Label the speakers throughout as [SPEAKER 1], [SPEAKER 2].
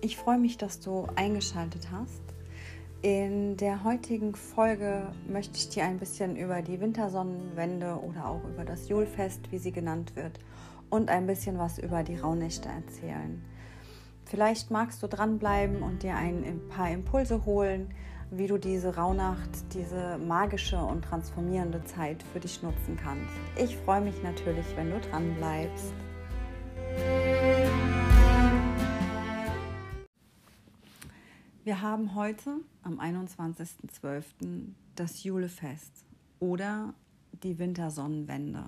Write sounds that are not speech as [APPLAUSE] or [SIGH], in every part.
[SPEAKER 1] Ich freue mich, dass du eingeschaltet hast. In der heutigen Folge möchte ich dir ein bisschen über die Wintersonnenwende oder auch über das Julfest, wie sie genannt wird, und ein bisschen was über die Rauhnächte erzählen. Vielleicht magst du dranbleiben und dir ein paar Impulse holen, wie du diese Rauhnacht, diese magische und transformierende Zeit für dich nutzen kannst. Ich freue mich natürlich, wenn du dranbleibst. Wir haben heute am 21.12. das Julefest oder die Wintersonnenwende.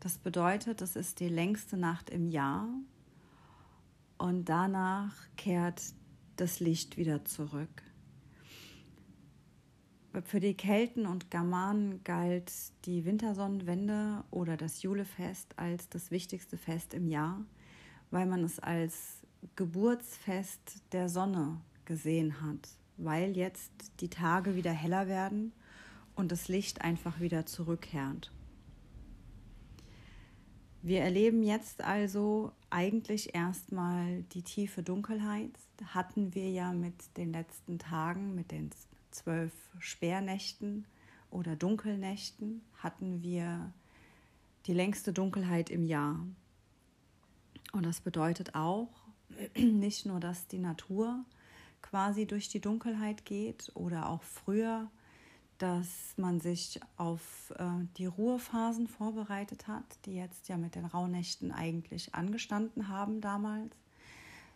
[SPEAKER 1] Das bedeutet, es ist die längste Nacht im Jahr und danach kehrt das Licht wieder zurück. Für die Kelten und Germanen galt die Wintersonnenwende oder das Julefest als das wichtigste Fest im Jahr, weil man es als Geburtsfest der Sonne gesehen hat, weil jetzt die Tage wieder heller werden und das Licht einfach wieder zurückkehrt. Wir erleben jetzt also eigentlich erstmal die tiefe Dunkelheit. Hatten wir ja mit den letzten Tagen, mit den zwölf Sperrnächten oder Dunkelnächten hatten wir die längste Dunkelheit im Jahr. Und das bedeutet auch [CLEARS THROAT] nicht nur, dass die Natur quasi durch die Dunkelheit geht oder auch früher, dass man sich auf äh, die Ruhephasen vorbereitet hat, die jetzt ja mit den Rauhnächten eigentlich angestanden haben damals,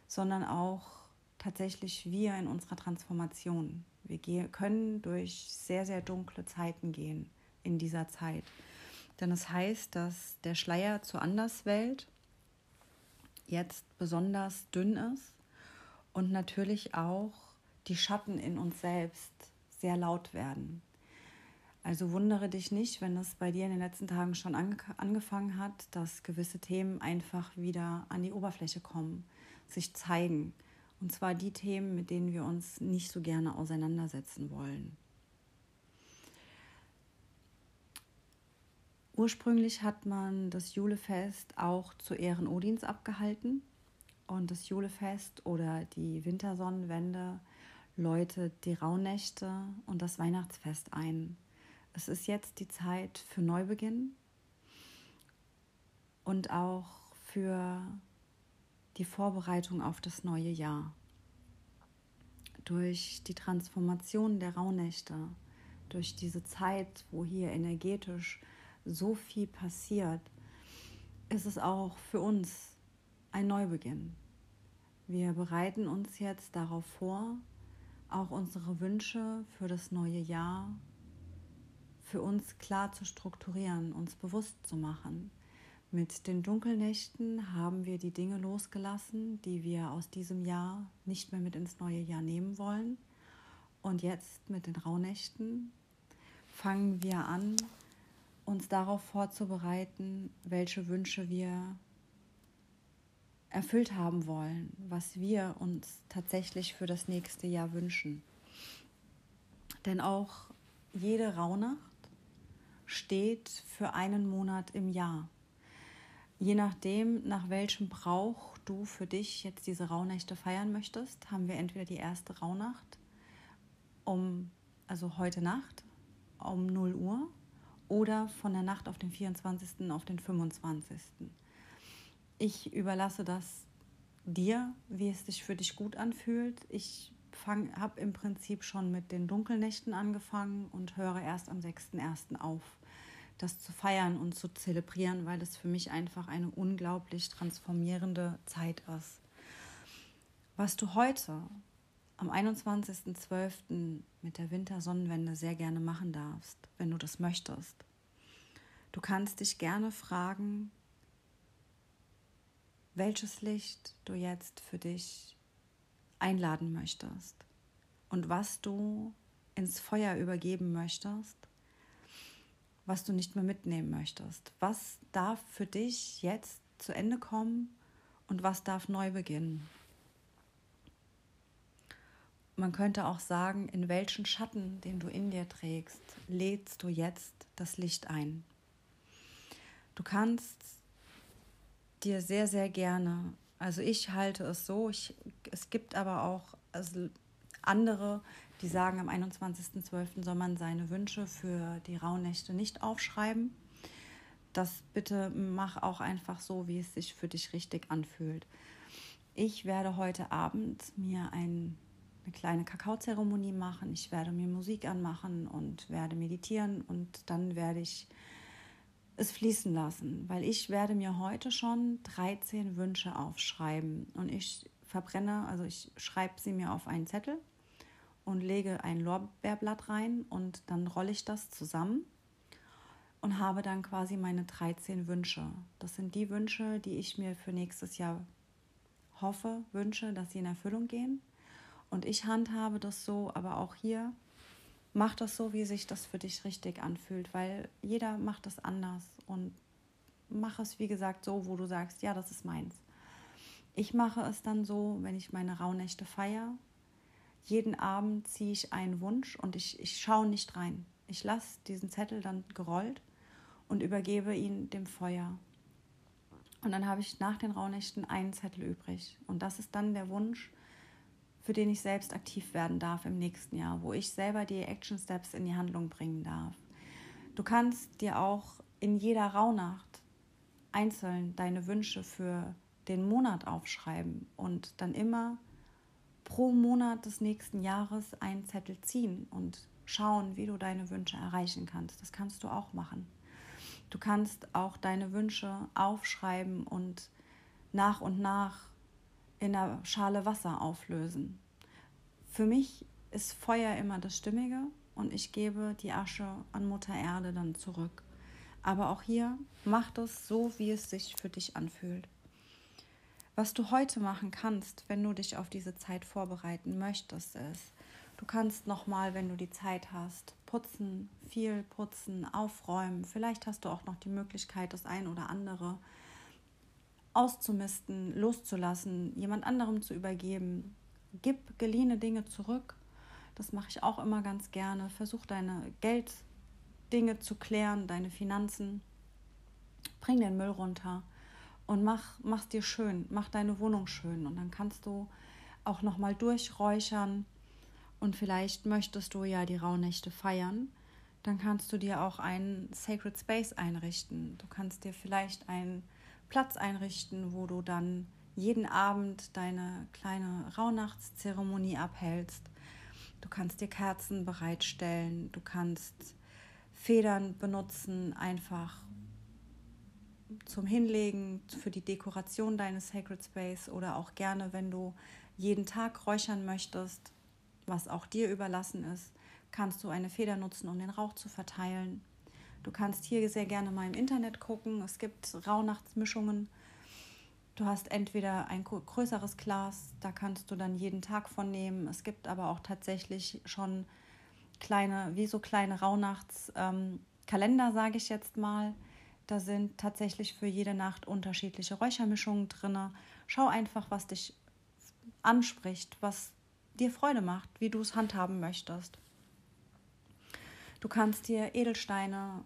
[SPEAKER 1] sondern auch tatsächlich wir in unserer Transformation. Wir können durch sehr, sehr dunkle Zeiten gehen in dieser Zeit. Denn es das heißt, dass der Schleier zur Anderswelt jetzt besonders dünn ist und natürlich auch die Schatten in uns selbst sehr laut werden. Also wundere dich nicht, wenn es bei dir in den letzten Tagen schon ange angefangen hat, dass gewisse Themen einfach wieder an die Oberfläche kommen, sich zeigen. Und zwar die Themen, mit denen wir uns nicht so gerne auseinandersetzen wollen. Ursprünglich hat man das Julefest auch zu Ehren Odins abgehalten. Und das Julefest oder die Wintersonnenwende läutet die Rauhnächte und das Weihnachtsfest ein. Es ist jetzt die Zeit für Neubeginn und auch für die Vorbereitung auf das neue Jahr. Durch die Transformation der Rauhnächte, durch diese Zeit, wo hier energetisch so viel passiert, ist es auch für uns ein Neubeginn. Wir bereiten uns jetzt darauf vor, auch unsere Wünsche für das neue Jahr für uns klar zu strukturieren, uns bewusst zu machen. Mit den Dunkelnächten haben wir die Dinge losgelassen, die wir aus diesem Jahr nicht mehr mit ins neue Jahr nehmen wollen. Und jetzt mit den Rauhnächten fangen wir an, uns darauf vorzubereiten, welche Wünsche wir erfüllt haben wollen, was wir uns tatsächlich für das nächste Jahr wünschen. Denn auch jede Rauhnacht steht für einen Monat im Jahr. Je nachdem, nach welchem Brauch du für dich jetzt diese Rauhnächte feiern möchtest, haben wir entweder die erste Rauhnacht um, also heute Nacht um 0 Uhr oder von der Nacht auf den 24. auf den 25. Ich überlasse das dir, wie es sich für dich gut anfühlt. Ich habe im Prinzip schon mit den Dunkelnächten angefangen und höre erst am 6.1. auf, das zu feiern und zu zelebrieren, weil es für mich einfach eine unglaublich transformierende Zeit ist. Was du heute am 21.12. mit der Wintersonnenwende sehr gerne machen darfst, wenn du das möchtest. Du kannst dich gerne fragen, welches Licht du jetzt für dich einladen möchtest und was du ins Feuer übergeben möchtest, was du nicht mehr mitnehmen möchtest. Was darf für dich jetzt zu Ende kommen und was darf neu beginnen? Man könnte auch sagen, in welchen Schatten, den du in dir trägst, lädst du jetzt das Licht ein. Du kannst dir sehr, sehr gerne Also ich halte es so, ich, es gibt aber auch also andere, die sagen, am 21.12. soll man seine Wünsche für die Rauhnächte nicht aufschreiben. Das bitte mach auch einfach so, wie es sich für dich richtig anfühlt. Ich werde heute Abend mir ein, eine kleine Kakaozeremonie machen. Ich werde mir Musik anmachen und werde meditieren und dann werde ich es fließen lassen, weil ich werde mir heute schon 13 Wünsche aufschreiben und ich verbrenne, also ich schreibe sie mir auf einen Zettel und lege ein Lorbeerblatt rein und dann rolle ich das zusammen und habe dann quasi meine 13 Wünsche. Das sind die Wünsche, die ich mir für nächstes Jahr hoffe, wünsche, dass sie in Erfüllung gehen. Und ich handhabe das so, aber auch hier mach das so, wie sich das für dich richtig anfühlt, weil jeder macht das anders und mach es, wie gesagt, so, wo du sagst, ja, das ist meins. Ich mache es dann so, wenn ich meine Rauhnächte feiere. Jeden Abend ziehe ich einen Wunsch und ich, ich schaue nicht rein. Ich lasse diesen Zettel dann gerollt und übergebe ihn dem Feuer. Und dann habe ich nach den Rauhnächten einen Zettel übrig. Und das ist dann der Wunsch, für den ich selbst aktiv werden darf im nächsten Jahr, wo ich selber die Action Steps in die Handlung bringen darf. Du kannst dir auch in jeder Rauhnacht einzeln deine Wünsche für den Monat aufschreiben und dann immer pro Monat des nächsten Jahres einen Zettel ziehen und schauen, wie du deine Wünsche erreichen kannst. Das kannst du auch machen. Du kannst auch deine Wünsche aufschreiben und nach und nach in einer Schale Wasser auflösen. Für mich ist Feuer immer das Stimmige und ich gebe die Asche an Mutter Erde dann zurück. Aber auch hier mach das so, wie es sich für dich anfühlt. Was du heute machen kannst, wenn du dich auf diese Zeit vorbereiten möchtest, ist, du kannst nochmal, wenn du die Zeit hast, putzen, viel putzen, aufräumen. Vielleicht hast du auch noch die Möglichkeit, das ein oder andere auszumisten, loszulassen, jemand anderem zu übergeben. Gib geliehene Dinge zurück. Das mache ich auch immer ganz gerne. Versuch deine Gelddinge zu klären, deine Finanzen. Bring den Müll runter und mach mach's dir schön, mach deine Wohnung schön und dann kannst du auch noch mal durchräuchern und vielleicht möchtest du ja die Rauhnächte feiern, dann kannst du dir auch einen Sacred Space einrichten. Du kannst dir vielleicht einen Platz einrichten, wo du dann jeden Abend deine kleine Rauhnachtszeremonie abhältst. Du kannst dir Kerzen bereitstellen, du kannst Federn benutzen, einfach zum Hinlegen, für die Dekoration deines Sacred Space oder auch gerne, wenn du jeden Tag räuchern möchtest, was auch dir überlassen ist, kannst du eine Feder nutzen, um den Rauch zu verteilen. Du kannst hier sehr gerne mal im Internet gucken. Es gibt Rauhnachtsmischungen. Du hast entweder ein größeres Glas, da kannst du dann jeden Tag von nehmen. Es gibt aber auch tatsächlich schon kleine, wie so kleine Rauhnachtskalender, ähm, sage ich jetzt mal. Da sind tatsächlich für jede Nacht unterschiedliche Räuchermischungen drin. Schau einfach, was dich anspricht, was dir Freude macht, wie du es handhaben möchtest. Du kannst dir Edelsteine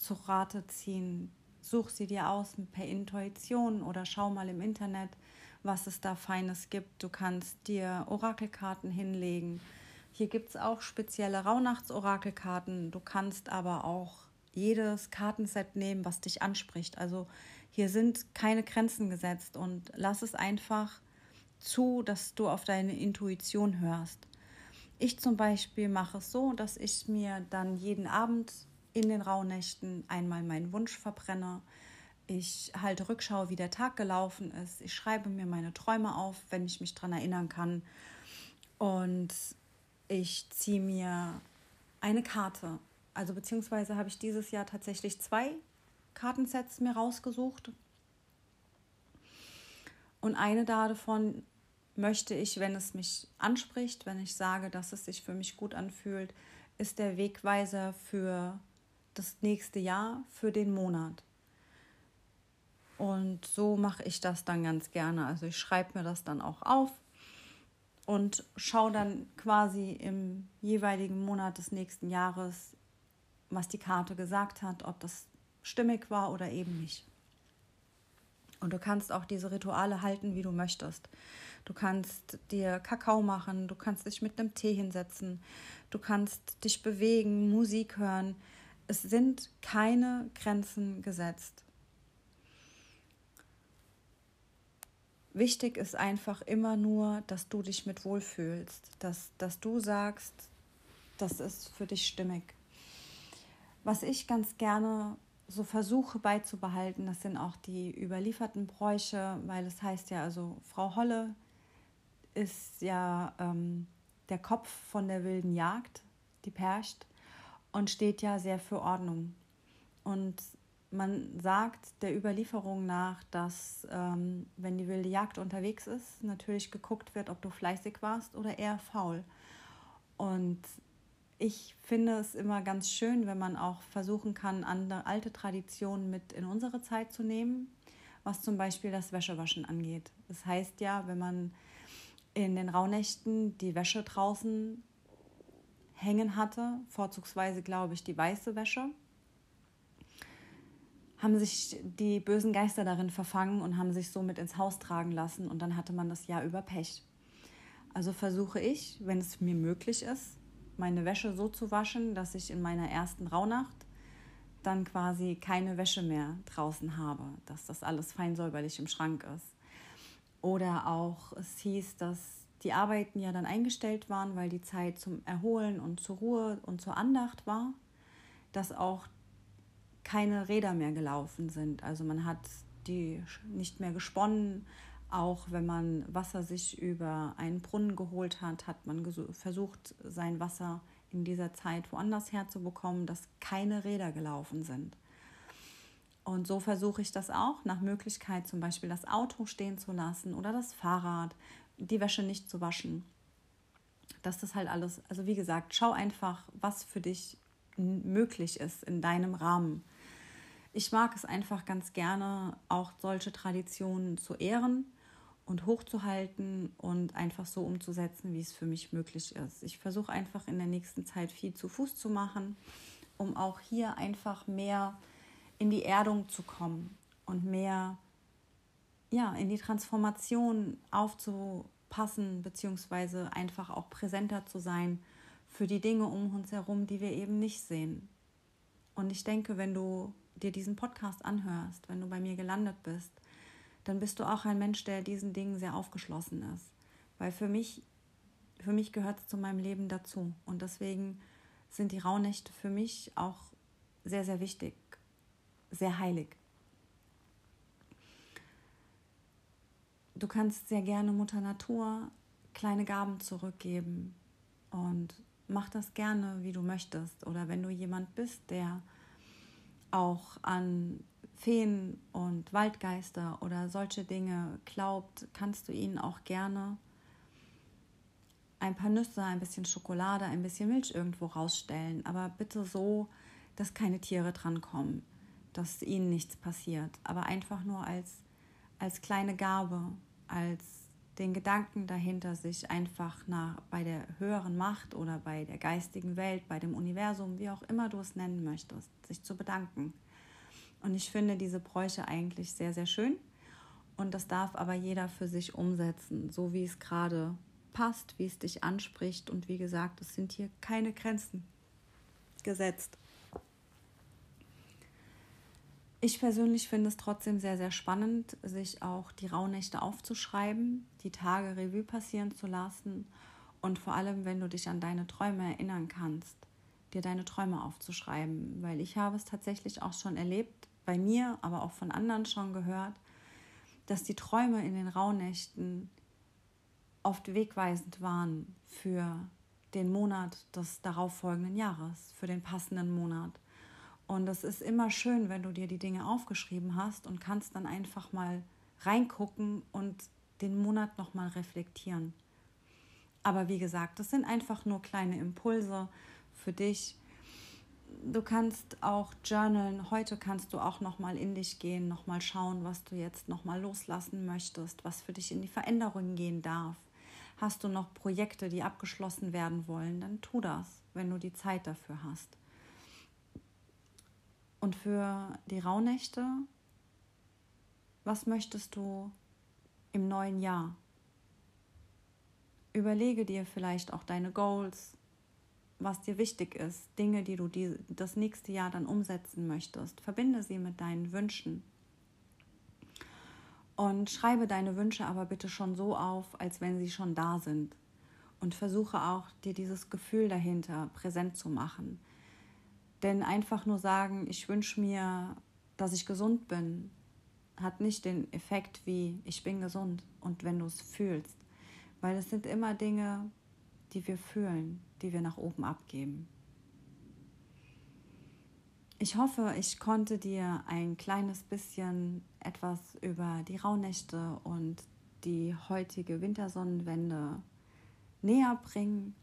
[SPEAKER 1] zu Rate ziehen. Such sie dir aus per Intuition oder schau mal im Internet, was es da Feines gibt. Du kannst dir Orakelkarten hinlegen. Hier gibt es auch spezielle Rauhnachts-Orakelkarten. Du kannst aber auch jedes Kartenset nehmen, was dich anspricht. Also hier sind keine Grenzen gesetzt und lass es einfach zu, dass du auf deine Intuition hörst. Ich zum Beispiel mache es so, dass ich mir dann jeden Abend in den Rauhnächten einmal meinen Wunsch verbrenne. Ich halte Rückschau, wie der Tag gelaufen ist. Ich schreibe mir meine Träume auf, wenn ich mich daran erinnern kann. Und ich ziehe mir eine Karte. Also beziehungsweise habe ich dieses Jahr tatsächlich zwei Kartensets mir rausgesucht. Und eine davon möchte ich, wenn es mich anspricht, wenn ich sage, dass es sich für mich gut anfühlt, ist der Wegweiser für das nächste Jahr, für den Monat. Und so mache ich das dann ganz gerne. Also ich schreibe mir das dann auch auf und schaue dann quasi im jeweiligen Monat des nächsten Jahres, was die Karte gesagt hat, ob das stimmig war oder eben nicht. Und du kannst auch diese Rituale halten, wie du möchtest. Du kannst dir Kakao machen, du kannst dich mit einem Tee hinsetzen, du kannst dich bewegen, Musik hören. Es sind keine Grenzen gesetzt. Wichtig ist einfach immer nur, dass du dich mit wohlfühlst, dass, dass du sagst, das ist für dich stimmig. Was ich ganz gerne so versuche beizubehalten, das sind auch die überlieferten Bräuche, weil es heißt ja, also Frau Holle ist ja ähm, der Kopf von der wilden Jagd, die Percht, und steht ja sehr für Ordnung. Und man sagt der Überlieferung nach, dass ähm, wenn die wilde Jagd unterwegs ist, natürlich geguckt wird, ob du fleißig warst oder eher faul. Und ich finde es immer ganz schön, wenn man auch versuchen kann, andere alte Traditionen mit in unsere Zeit zu nehmen, was zum Beispiel das Wäschewaschen angeht. Das heißt ja, wenn man in den Rauhnächten die Wäsche draußen hängen hatte, vorzugsweise glaube ich die weiße Wäsche, haben sich die bösen Geister darin verfangen und haben sich somit ins Haus tragen lassen und dann hatte man das Jahr über Pech. Also versuche ich, wenn es mir möglich ist, meine Wäsche so zu waschen, dass ich in meiner ersten Rauhnacht dann quasi keine Wäsche mehr draußen habe, dass das alles fein säuberlich im Schrank ist. Oder auch es hieß, dass die Arbeiten ja dann eingestellt waren, weil die Zeit zum Erholen und zur Ruhe und zur Andacht war, dass auch keine Räder mehr gelaufen sind. Also man hat die nicht mehr gesponnen. Auch wenn man Wasser sich über einen Brunnen geholt hat, hat man versucht, sein Wasser in dieser Zeit woanders herzubekommen, dass keine Räder gelaufen sind. Und so versuche ich das auch, nach Möglichkeit zum Beispiel das Auto stehen zu lassen oder das Fahrrad, die Wäsche nicht zu waschen. Dass das halt alles, also wie gesagt, schau einfach, was für dich möglich ist in deinem Rahmen. Ich mag es einfach ganz gerne, auch solche Traditionen zu ehren und hochzuhalten und einfach so umzusetzen, wie es für mich möglich ist. Ich versuche einfach in der nächsten Zeit viel zu Fuß zu machen, um auch hier einfach mehr in die Erdung zu kommen und mehr ja, in die Transformation aufzupassen, beziehungsweise einfach auch präsenter zu sein für die Dinge um uns herum, die wir eben nicht sehen. Und ich denke, wenn du dir diesen Podcast anhörst, wenn du bei mir gelandet bist, dann bist du auch ein Mensch, der diesen Dingen sehr aufgeschlossen ist. Weil für mich, für mich gehört es zu meinem Leben dazu. Und deswegen sind die Rauhnächte für mich auch sehr, sehr wichtig, sehr heilig. Du kannst sehr gerne Mutter Natur kleine Gaben zurückgeben und mach das gerne, wie du möchtest. Oder wenn du jemand bist, der auch an Feen und Waldgeister oder solche Dinge glaubt, kannst du ihnen auch gerne ein paar Nüsse, ein bisschen Schokolade, ein bisschen Milch irgendwo rausstellen. Aber bitte so, dass keine Tiere drankommen, dass ihnen nichts passiert. Aber einfach nur als, als kleine Gabe, als den Gedanken dahinter, sich einfach nach, bei der höheren Macht oder bei der geistigen Welt, bei dem Universum, wie auch immer du es nennen möchtest, sich zu bedanken. Und ich finde diese Bräuche eigentlich sehr, sehr schön. Und das darf aber jeder für sich umsetzen, so wie es gerade passt, wie es dich anspricht. Und wie gesagt, es sind hier keine Grenzen gesetzt. Ich persönlich finde es trotzdem sehr, sehr spannend, sich auch die Rauhnächte aufzuschreiben, die Tage Revue passieren zu lassen und vor allem, wenn du dich an deine Träume erinnern kannst, dir deine Träume aufzuschreiben, weil ich habe es tatsächlich auch schon erlebt, bei mir, aber auch von anderen schon gehört, dass die Träume in den Rauhnächten oft wegweisend waren für den Monat des darauffolgenden Jahres, für den passenden Monat. Und es ist immer schön, wenn du dir die Dinge aufgeschrieben hast und kannst dann einfach mal reingucken und den Monat nochmal reflektieren. Aber wie gesagt, das sind einfach nur kleine Impulse für dich. Du kannst auch journalen. Heute kannst du auch nochmal in dich gehen, nochmal schauen, was du jetzt nochmal loslassen möchtest, was für dich in die Veränderung gehen darf. Hast du noch Projekte, die abgeschlossen werden wollen, dann tu das, wenn du die Zeit dafür hast. Und für die Rauhnächte Was möchtest du im neuen Jahr? Überlege dir vielleicht auch deine Goals, was dir wichtig ist, Dinge, die du die, das nächste Jahr dann umsetzen möchtest. Verbinde sie mit deinen Wünschen. Und schreibe deine Wünsche aber bitte schon so auf, als wenn sie schon da sind. Und versuche auch, dir dieses Gefühl dahinter präsent zu machen. Denn einfach nur sagen, ich wünsche mir, dass ich gesund bin, hat nicht den Effekt wie ich bin gesund und wenn du es fühlst. Weil es sind immer Dinge, die wir fühlen, die wir nach oben abgeben. Ich hoffe, ich konnte dir ein kleines bisschen etwas über die Rauhnächte und die heutige Wintersonnenwende näher bringen.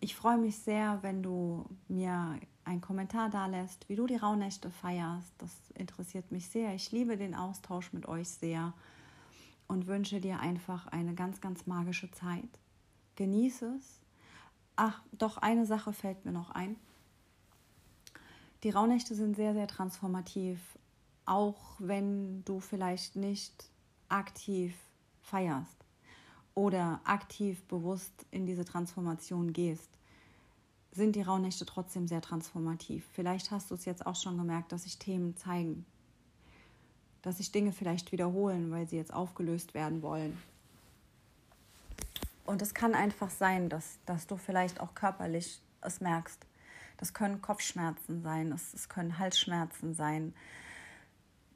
[SPEAKER 1] Ich freue mich sehr, wenn du mir einen Kommentar da lässt, wie du die Rauhnächte feierst. Das interessiert mich sehr. Ich liebe den Austausch mit euch sehr und wünsche dir einfach eine ganz, ganz magische Zeit. Genieße es. Ach, doch eine Sache fällt mir noch ein. Die Rauhnächte sind sehr, sehr transformativ, auch wenn du vielleicht nicht aktiv feierst oder aktiv bewusst in diese Transformation gehst sind die Rauhnächte trotzdem sehr transformativ. Vielleicht hast du es jetzt auch schon gemerkt, dass sich Themen zeigen, dass sich Dinge vielleicht wiederholen, weil sie jetzt aufgelöst werden wollen. Und es kann einfach sein, dass, dass du vielleicht auch körperlich es merkst. Das können Kopfschmerzen sein, es, es können Halsschmerzen sein,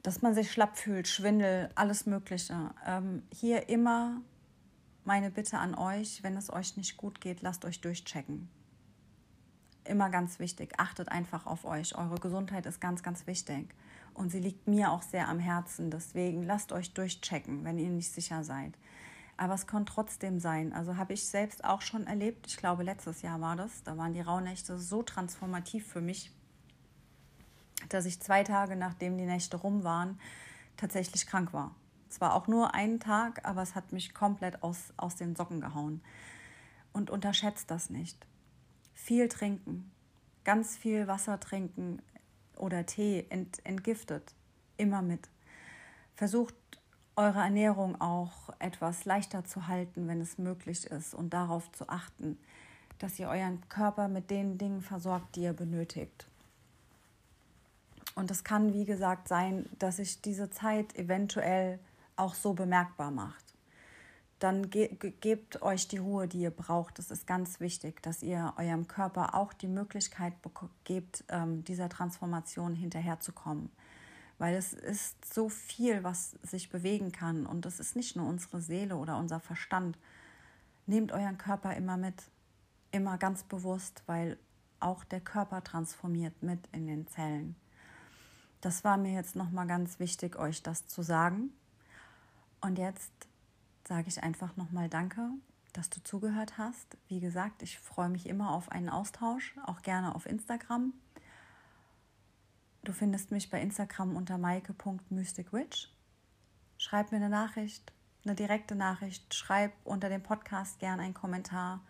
[SPEAKER 1] dass man sich schlapp fühlt, Schwindel, alles Mögliche. Ähm, hier immer meine Bitte an euch, wenn es euch nicht gut geht, lasst euch durchchecken immer ganz wichtig. Achtet einfach auf euch. Eure Gesundheit ist ganz, ganz wichtig. Und sie liegt mir auch sehr am Herzen. Deswegen lasst euch durchchecken, wenn ihr nicht sicher seid. Aber es kann trotzdem sein. Also habe ich selbst auch schon erlebt. Ich glaube, letztes Jahr war das. Da waren die Rauhnächte so transformativ für mich, dass ich zwei Tage nachdem die Nächte rum waren, tatsächlich krank war. Zwar auch nur einen Tag, aber es hat mich komplett aus, aus den Socken gehauen. Und unterschätzt das nicht viel trinken, ganz viel Wasser trinken oder Tee ent, entgiftet, immer mit. Versucht eure Ernährung auch etwas leichter zu halten, wenn es möglich ist und darauf zu achten, dass ihr euren Körper mit den Dingen versorgt, die ihr benötigt. Und es kann, wie gesagt, sein, dass sich diese Zeit eventuell auch so bemerkbar macht dann ge gebt euch die Ruhe, die ihr braucht. Das ist ganz wichtig, dass ihr eurem Körper auch die Möglichkeit gebt, ähm, dieser Transformation hinterherzukommen. Weil es ist so viel, was sich bewegen kann. Und das ist nicht nur unsere Seele oder unser Verstand. Nehmt euren Körper immer mit, immer ganz bewusst, weil auch der Körper transformiert mit in den Zellen. Das war mir jetzt nochmal ganz wichtig, euch das zu sagen. Und jetzt sage ich einfach nochmal Danke, dass du zugehört hast. Wie gesagt, ich freue mich immer auf einen Austausch, auch gerne auf Instagram. Du findest mich bei Instagram unter maike.mysticwitch. Schreib mir eine Nachricht, eine direkte Nachricht. Schreib unter dem Podcast gerne einen Kommentar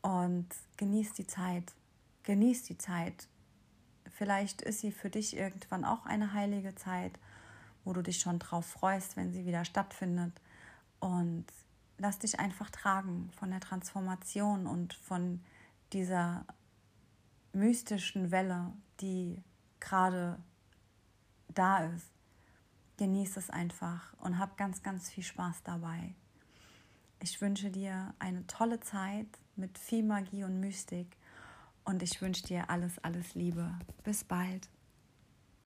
[SPEAKER 1] und genieß die Zeit. Genieß die Zeit. Vielleicht ist sie für dich irgendwann auch eine heilige Zeit, wo du dich schon drauf freust, wenn sie wieder stattfindet. Und lass dich einfach tragen von der Transformation und von dieser mystischen Welle, die gerade da ist. Genieß es einfach und hab ganz, ganz viel Spaß dabei. Ich wünsche dir eine tolle Zeit mit viel Magie und Mystik und ich wünsche dir alles, alles Liebe. Bis bald.